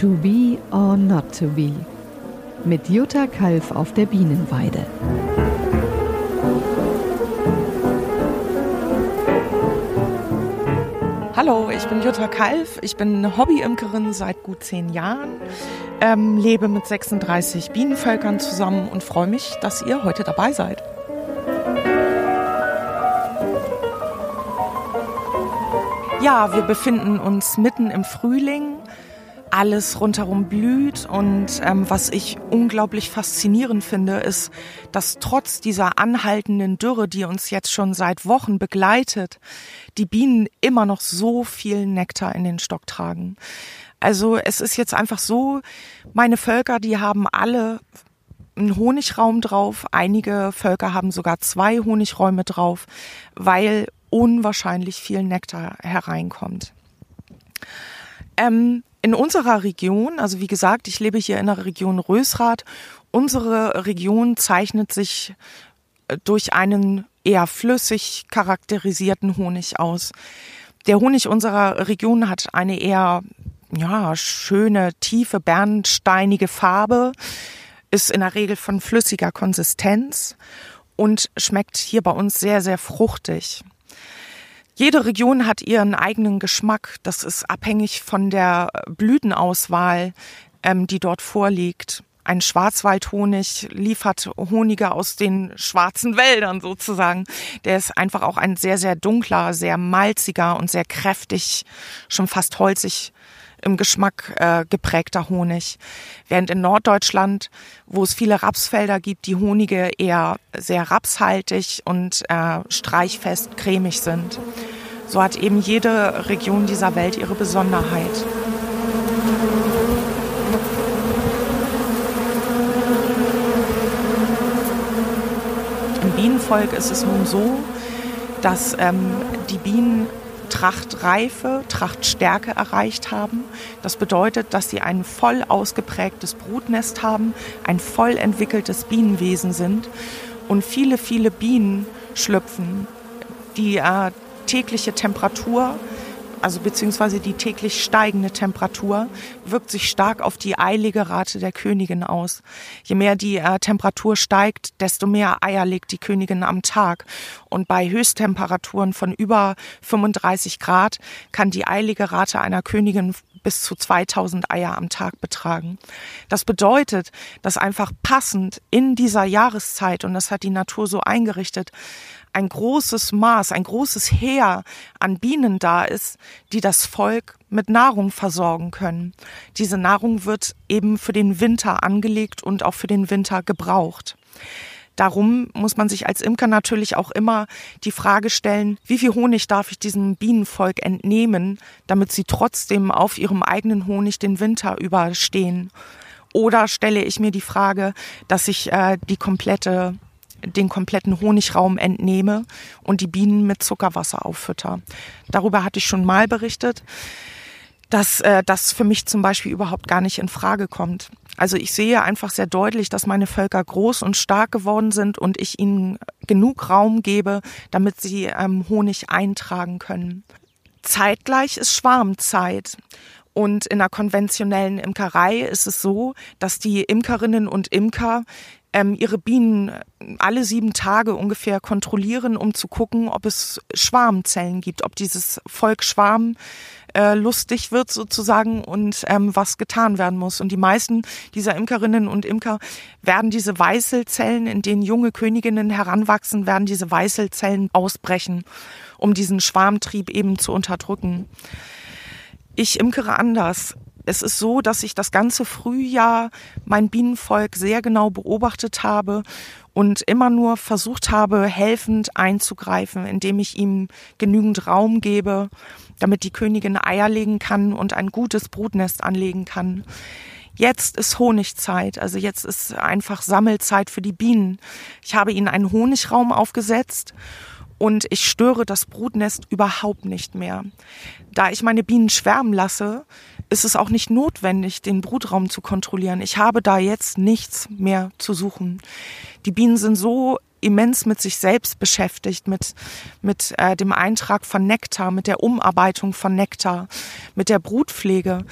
To be or not to be. Mit Jutta Kalf auf der Bienenweide. Hallo, ich bin Jutta Kalf. Ich bin Hobbyimkerin seit gut zehn Jahren, ähm, lebe mit 36 Bienenvölkern zusammen und freue mich, dass ihr heute dabei seid. Ja, wir befinden uns mitten im Frühling. Alles rundherum blüht und ähm, was ich unglaublich faszinierend finde, ist, dass trotz dieser anhaltenden Dürre, die uns jetzt schon seit Wochen begleitet, die Bienen immer noch so viel Nektar in den Stock tragen. Also es ist jetzt einfach so, meine Völker, die haben alle einen Honigraum drauf. Einige Völker haben sogar zwei Honigräume drauf, weil unwahrscheinlich viel Nektar hereinkommt. Ähm, in unserer Region, also wie gesagt, ich lebe hier in der Region Rösrath, unsere Region zeichnet sich äh, durch einen eher flüssig charakterisierten Honig aus. Der Honig unserer Region hat eine eher ja, schöne, tiefe, bernsteinige Farbe, ist in der Regel von flüssiger Konsistenz und schmeckt hier bei uns sehr, sehr fruchtig. Jede Region hat ihren eigenen Geschmack. Das ist abhängig von der Blütenauswahl, ähm, die dort vorliegt. Ein Schwarzwaldhonig liefert Honige aus den schwarzen Wäldern sozusagen. Der ist einfach auch ein sehr, sehr dunkler, sehr malziger und sehr kräftig, schon fast holzig im Geschmack äh, geprägter Honig. Während in Norddeutschland, wo es viele Rapsfelder gibt, die Honige eher sehr rapshaltig und äh, streichfest cremig sind. So hat eben jede Region dieser Welt ihre Besonderheit. Im Bienenvolk ist es nun so, dass ähm, die Bienen Trachtreife, Trachtstärke erreicht haben. Das bedeutet, dass sie ein voll ausgeprägtes Brutnest haben, ein voll entwickeltes Bienenwesen sind und viele, viele Bienen schlüpfen. Die äh, tägliche Temperatur also beziehungsweise die täglich steigende Temperatur, wirkt sich stark auf die eilige Rate der Königin aus. Je mehr die äh, Temperatur steigt, desto mehr Eier legt die Königin am Tag. Und bei Höchsttemperaturen von über 35 Grad kann die eilige Rate einer Königin bis zu 2000 Eier am Tag betragen. Das bedeutet, dass einfach passend in dieser Jahreszeit, und das hat die Natur so eingerichtet, ein großes Maß, ein großes Heer an Bienen da ist, die das Volk mit Nahrung versorgen können. Diese Nahrung wird eben für den Winter angelegt und auch für den Winter gebraucht. Darum muss man sich als Imker natürlich auch immer die Frage stellen, wie viel Honig darf ich diesem Bienenvolk entnehmen, damit sie trotzdem auf ihrem eigenen Honig den Winter überstehen. Oder stelle ich mir die Frage, dass ich äh, die komplette den kompletten Honigraum entnehme und die Bienen mit Zuckerwasser auffütter. Darüber hatte ich schon mal berichtet, dass äh, das für mich zum Beispiel überhaupt gar nicht in Frage kommt. Also ich sehe einfach sehr deutlich, dass meine Völker groß und stark geworden sind und ich ihnen genug Raum gebe, damit sie ähm, Honig eintragen können. Zeitgleich ist Schwarmzeit. Und in der konventionellen Imkerei ist es so, dass die Imkerinnen und Imker ähm, ihre Bienen äh, alle sieben Tage ungefähr kontrollieren, um zu gucken, ob es Schwarmzellen gibt, ob dieses Volk Schwarm äh, lustig wird sozusagen und ähm, was getan werden muss. Und die meisten dieser Imkerinnen und Imker werden diese Weißelzellen, in denen junge Königinnen heranwachsen, werden diese Weißelzellen ausbrechen, um diesen Schwarmtrieb eben zu unterdrücken. Ich imkere anders es ist so, dass ich das ganze Frühjahr mein Bienenvolk sehr genau beobachtet habe und immer nur versucht habe, helfend einzugreifen, indem ich ihm genügend Raum gebe, damit die Königin Eier legen kann und ein gutes Brutnest anlegen kann. Jetzt ist Honigzeit, also jetzt ist einfach Sammelzeit für die Bienen. Ich habe ihnen einen Honigraum aufgesetzt und ich störe das Brutnest überhaupt nicht mehr. Da ich meine Bienen schwärmen lasse, ist es auch nicht notwendig, den Brutraum zu kontrollieren. Ich habe da jetzt nichts mehr zu suchen. Die Bienen sind so immens mit sich selbst beschäftigt, mit, mit äh, dem Eintrag von Nektar, mit der Umarbeitung von Nektar, mit der Brutpflege.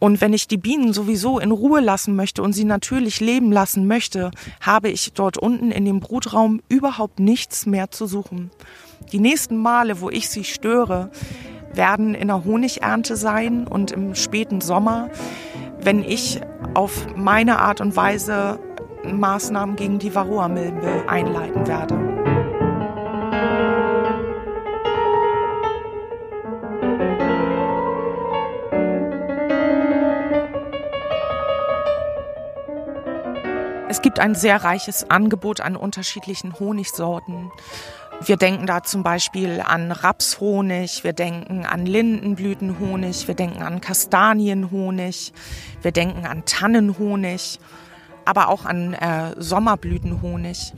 Und wenn ich die Bienen sowieso in Ruhe lassen möchte und sie natürlich leben lassen möchte, habe ich dort unten in dem Brutraum überhaupt nichts mehr zu suchen. Die nächsten Male, wo ich sie störe, werden in der Honigernte sein und im späten Sommer, wenn ich auf meine Art und Weise Maßnahmen gegen die Varroa-Milbe einleiten werde. Es gibt ein sehr reiches Angebot an unterschiedlichen Honigsorten. Wir denken da zum Beispiel an Rapshonig, wir denken an Lindenblütenhonig, wir denken an Kastanienhonig, wir denken an Tannenhonig, aber auch an äh, Sommerblütenhonig.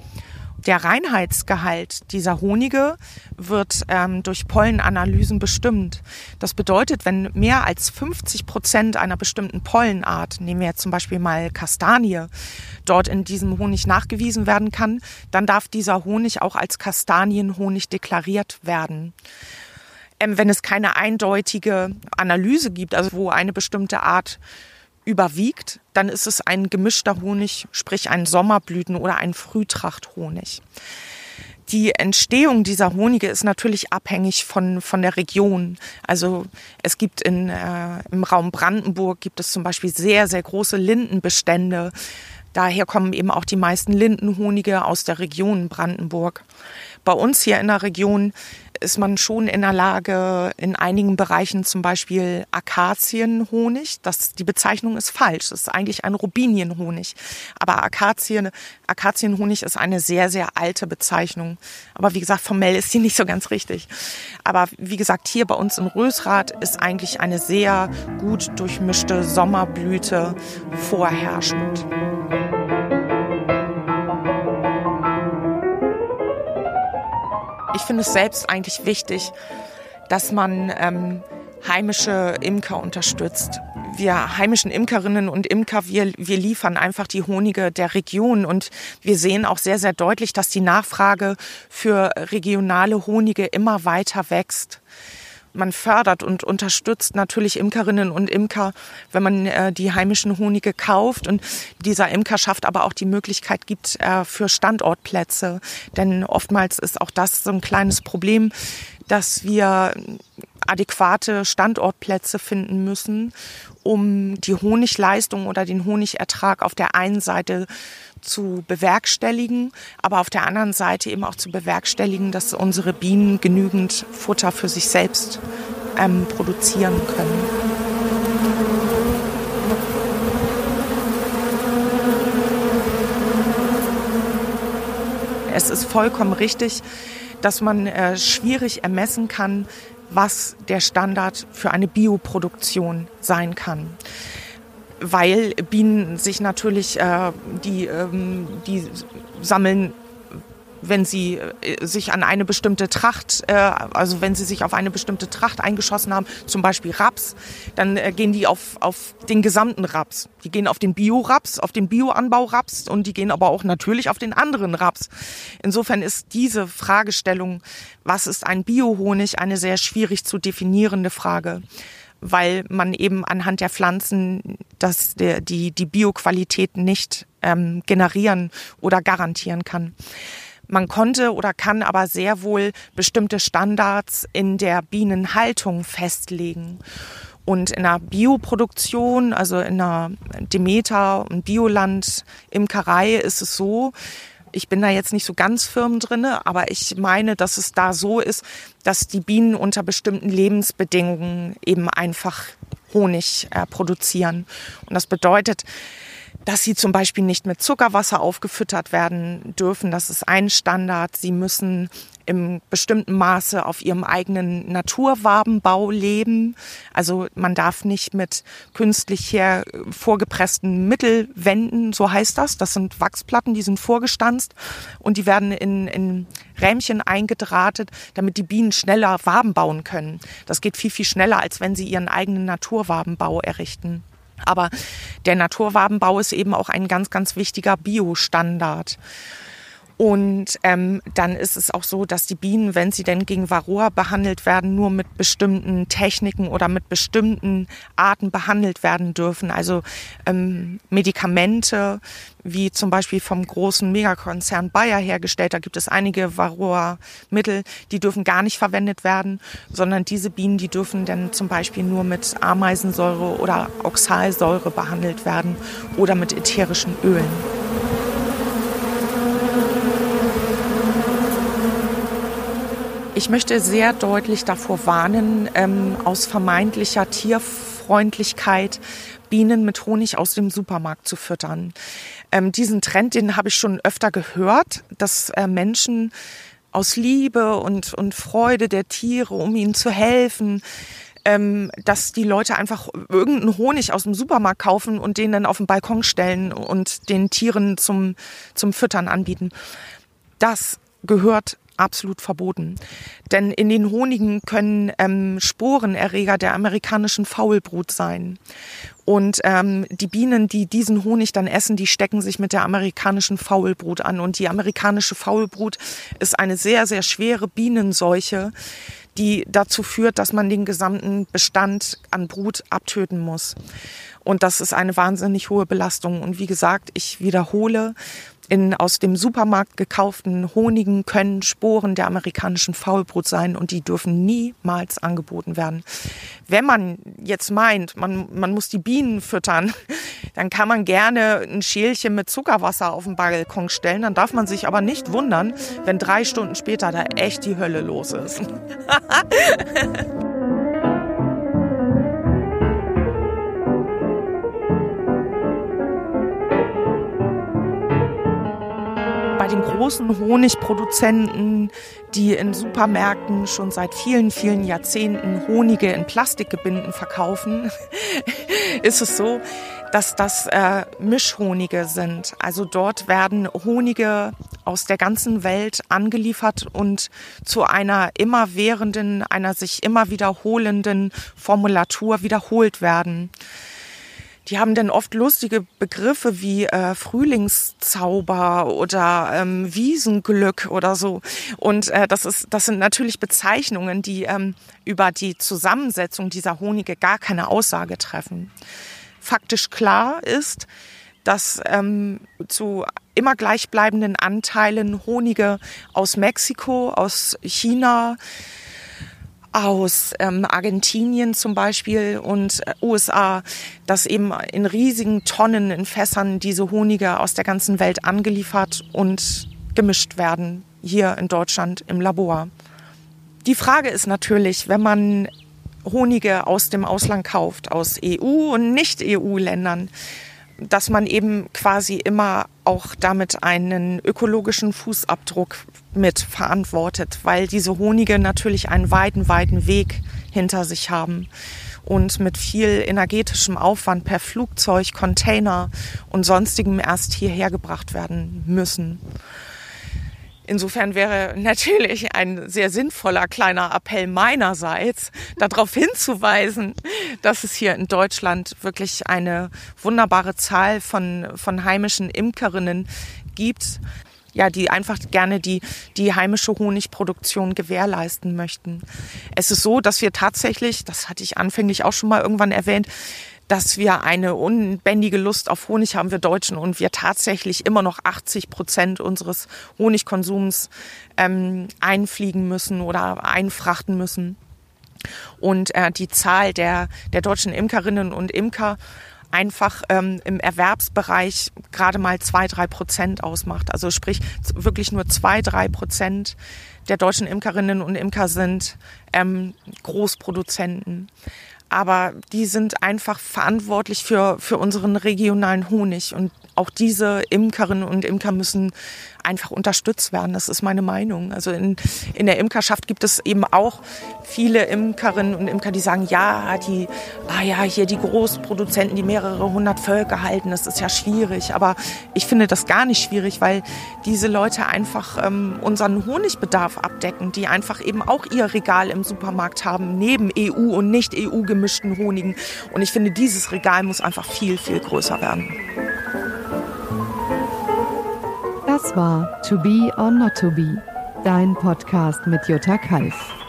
Der Reinheitsgehalt dieser Honige wird ähm, durch Pollenanalysen bestimmt. Das bedeutet, wenn mehr als 50 Prozent einer bestimmten Pollenart, nehmen wir jetzt zum Beispiel mal Kastanie, dort in diesem Honig nachgewiesen werden kann, dann darf dieser Honig auch als Kastanienhonig deklariert werden ähm, wenn es keine eindeutige Analyse gibt, also wo eine bestimmte Art überwiegt, dann ist es ein gemischter Honig, sprich ein Sommerblüten- oder ein Frühtrachthonig. Die Entstehung dieser Honige ist natürlich abhängig von, von der Region. Also es gibt in, äh, im Raum Brandenburg gibt es zum Beispiel sehr, sehr große Lindenbestände. Daher kommen eben auch die meisten Lindenhonige aus der Region Brandenburg. Bei uns hier in der Region ist man schon in der Lage, in einigen Bereichen zum Beispiel Akazienhonig, das, die Bezeichnung ist falsch, das ist eigentlich ein Rubinienhonig. Aber Akazien, Akazienhonig ist eine sehr, sehr alte Bezeichnung. Aber wie gesagt, formell ist sie nicht so ganz richtig. Aber wie gesagt, hier bei uns in Rösrath ist eigentlich eine sehr gut durchmischte Sommerblüte vorherrschend. Ich finde es selbst eigentlich wichtig, dass man ähm, heimische Imker unterstützt. Wir heimischen Imkerinnen und Imker, wir, wir liefern einfach die Honige der Region und wir sehen auch sehr, sehr deutlich, dass die Nachfrage für regionale Honige immer weiter wächst man fördert und unterstützt natürlich Imkerinnen und Imker, wenn man äh, die heimischen Honige kauft und dieser Imkerschaft aber auch die Möglichkeit gibt äh, für Standortplätze. Denn oftmals ist auch das so ein kleines Problem, dass wir adäquate Standortplätze finden müssen, um die Honigleistung oder den Honigertrag auf der einen Seite zu bewerkstelligen, aber auf der anderen Seite eben auch zu bewerkstelligen, dass unsere Bienen genügend Futter für sich selbst ähm, produzieren können. Es ist vollkommen richtig, dass man äh, schwierig ermessen kann, was der Standard für eine Bioproduktion sein kann weil Bienen sich natürlich, äh, die, ähm, die sammeln wenn sie äh, sich an eine bestimmte Tracht, äh, also wenn sie sich auf eine bestimmte Tracht eingeschossen haben, zum Beispiel Raps, dann äh, gehen die auf, auf den gesamten Raps. Die gehen auf den Bio-Raps, auf den Bioanbau-Raps und die gehen aber auch natürlich auf den anderen Raps. Insofern ist diese Fragestellung, was ist ein Biohonig, eine sehr schwierig zu definierende Frage weil man eben anhand der Pflanzen das, die, die Bioqualität nicht ähm, generieren oder garantieren kann. Man konnte oder kann aber sehr wohl bestimmte Standards in der Bienenhaltung festlegen. Und in der Bioproduktion, also in der Demeter und Bioland Imkerei ist es so, ich bin da jetzt nicht so ganz firm drinne, aber ich meine, dass es da so ist, dass die Bienen unter bestimmten Lebensbedingungen eben einfach Honig äh, produzieren. Und das bedeutet, dass sie zum Beispiel nicht mit Zuckerwasser aufgefüttert werden dürfen. Das ist ein Standard. Sie müssen im bestimmten Maße auf ihrem eigenen Naturwabenbau leben. Also man darf nicht mit künstlich her vorgepressten Mittelwänden, so heißt das. Das sind Wachsplatten, die sind vorgestanzt und die werden in, in Rähmchen eingedrahtet, damit die Bienen schneller Waben bauen können. Das geht viel, viel schneller, als wenn sie ihren eigenen Naturwabenbau errichten. Aber der Naturwabenbau ist eben auch ein ganz, ganz wichtiger Biostandard. Und ähm, dann ist es auch so, dass die Bienen, wenn sie denn gegen Varroa behandelt werden, nur mit bestimmten Techniken oder mit bestimmten Arten behandelt werden dürfen. Also ähm, Medikamente, wie zum Beispiel vom großen Megakonzern Bayer hergestellt, da gibt es einige Varroa-Mittel, die dürfen gar nicht verwendet werden, sondern diese Bienen, die dürfen dann zum Beispiel nur mit Ameisensäure oder Oxalsäure behandelt werden oder mit ätherischen Ölen. Ich möchte sehr deutlich davor warnen, ähm, aus vermeintlicher Tierfreundlichkeit Bienen mit Honig aus dem Supermarkt zu füttern. Ähm, diesen Trend, den habe ich schon öfter gehört, dass äh, Menschen aus Liebe und, und Freude der Tiere, um ihnen zu helfen, ähm, dass die Leute einfach irgendeinen Honig aus dem Supermarkt kaufen und den dann auf den Balkon stellen und den Tieren zum, zum Füttern anbieten. Das gehört absolut verboten. Denn in den Honigen können ähm, Sporenerreger der amerikanischen Faulbrut sein. Und ähm, die Bienen, die diesen Honig dann essen, die stecken sich mit der amerikanischen Faulbrut an. Und die amerikanische Faulbrut ist eine sehr, sehr schwere Bienenseuche, die dazu führt, dass man den gesamten Bestand an Brut abtöten muss. Und das ist eine wahnsinnig hohe Belastung. Und wie gesagt, ich wiederhole, in aus dem Supermarkt gekauften Honigen können Sporen der amerikanischen Faulbrut sein und die dürfen niemals angeboten werden. Wenn man jetzt meint, man, man muss die Bienen füttern, dann kann man gerne ein Schälchen mit Zuckerwasser auf den Balkon stellen. Dann darf man sich aber nicht wundern, wenn drei Stunden später da echt die Hölle los ist. großen Honigproduzenten, die in Supermärkten schon seit vielen, vielen Jahrzehnten Honige in Plastikgebinden verkaufen, ist es so, dass das äh, Mischhonige sind. Also dort werden Honige aus der ganzen Welt angeliefert und zu einer immerwährenden, einer sich immer wiederholenden Formulatur wiederholt werden die haben dann oft lustige Begriffe wie äh, Frühlingszauber oder ähm, Wiesenglück oder so. Und äh, das ist, das sind natürlich Bezeichnungen, die ähm, über die Zusammensetzung dieser Honige gar keine Aussage treffen. Faktisch klar ist, dass ähm, zu immer gleichbleibenden Anteilen Honige aus Mexiko, aus China, aus ähm, Argentinien zum Beispiel und äh, USA, dass eben in riesigen Tonnen in Fässern diese Honige aus der ganzen Welt angeliefert und gemischt werden, hier in Deutschland im Labor. Die Frage ist natürlich, wenn man Honige aus dem Ausland kauft, aus EU- und Nicht-EU-Ländern, dass man eben quasi immer auch damit einen ökologischen Fußabdruck mit verantwortet, weil diese Honige natürlich einen weiten, weiten Weg hinter sich haben und mit viel energetischem Aufwand per Flugzeug, Container und sonstigem erst hierher gebracht werden müssen. Insofern wäre natürlich ein sehr sinnvoller kleiner Appell meinerseits, darauf hinzuweisen, dass es hier in Deutschland wirklich eine wunderbare Zahl von, von heimischen Imkerinnen gibt, ja, die einfach gerne die, die heimische Honigproduktion gewährleisten möchten. Es ist so, dass wir tatsächlich, das hatte ich anfänglich auch schon mal irgendwann erwähnt, dass wir eine unbändige Lust auf Honig haben, wir Deutschen, und wir tatsächlich immer noch 80 Prozent unseres Honigkonsums ähm, einfliegen müssen oder einfrachten müssen. Und äh, die Zahl der, der deutschen Imkerinnen und Imker einfach ähm, im Erwerbsbereich gerade mal zwei, drei Prozent ausmacht. Also sprich wirklich nur zwei, drei Prozent der deutschen Imkerinnen und Imker sind ähm, Großproduzenten aber die sind einfach verantwortlich für, für unseren regionalen Honig. Und auch diese Imkerinnen und Imker müssen einfach unterstützt werden. Das ist meine Meinung. Also in, in der Imkerschaft gibt es eben auch viele Imkerinnen und Imker, die sagen, ja, die, ah ja, hier die Großproduzenten, die mehrere hundert Völker halten, das ist ja schwierig. Aber ich finde das gar nicht schwierig, weil diese Leute einfach ähm, unseren Honigbedarf abdecken, die einfach eben auch ihr Regal im Supermarkt haben, neben EU und nicht EU gemischten Honigen. Und ich finde, dieses Regal muss einfach viel, viel größer werden. Das war To Be or Not to Be, dein Podcast mit Jutta Kalf.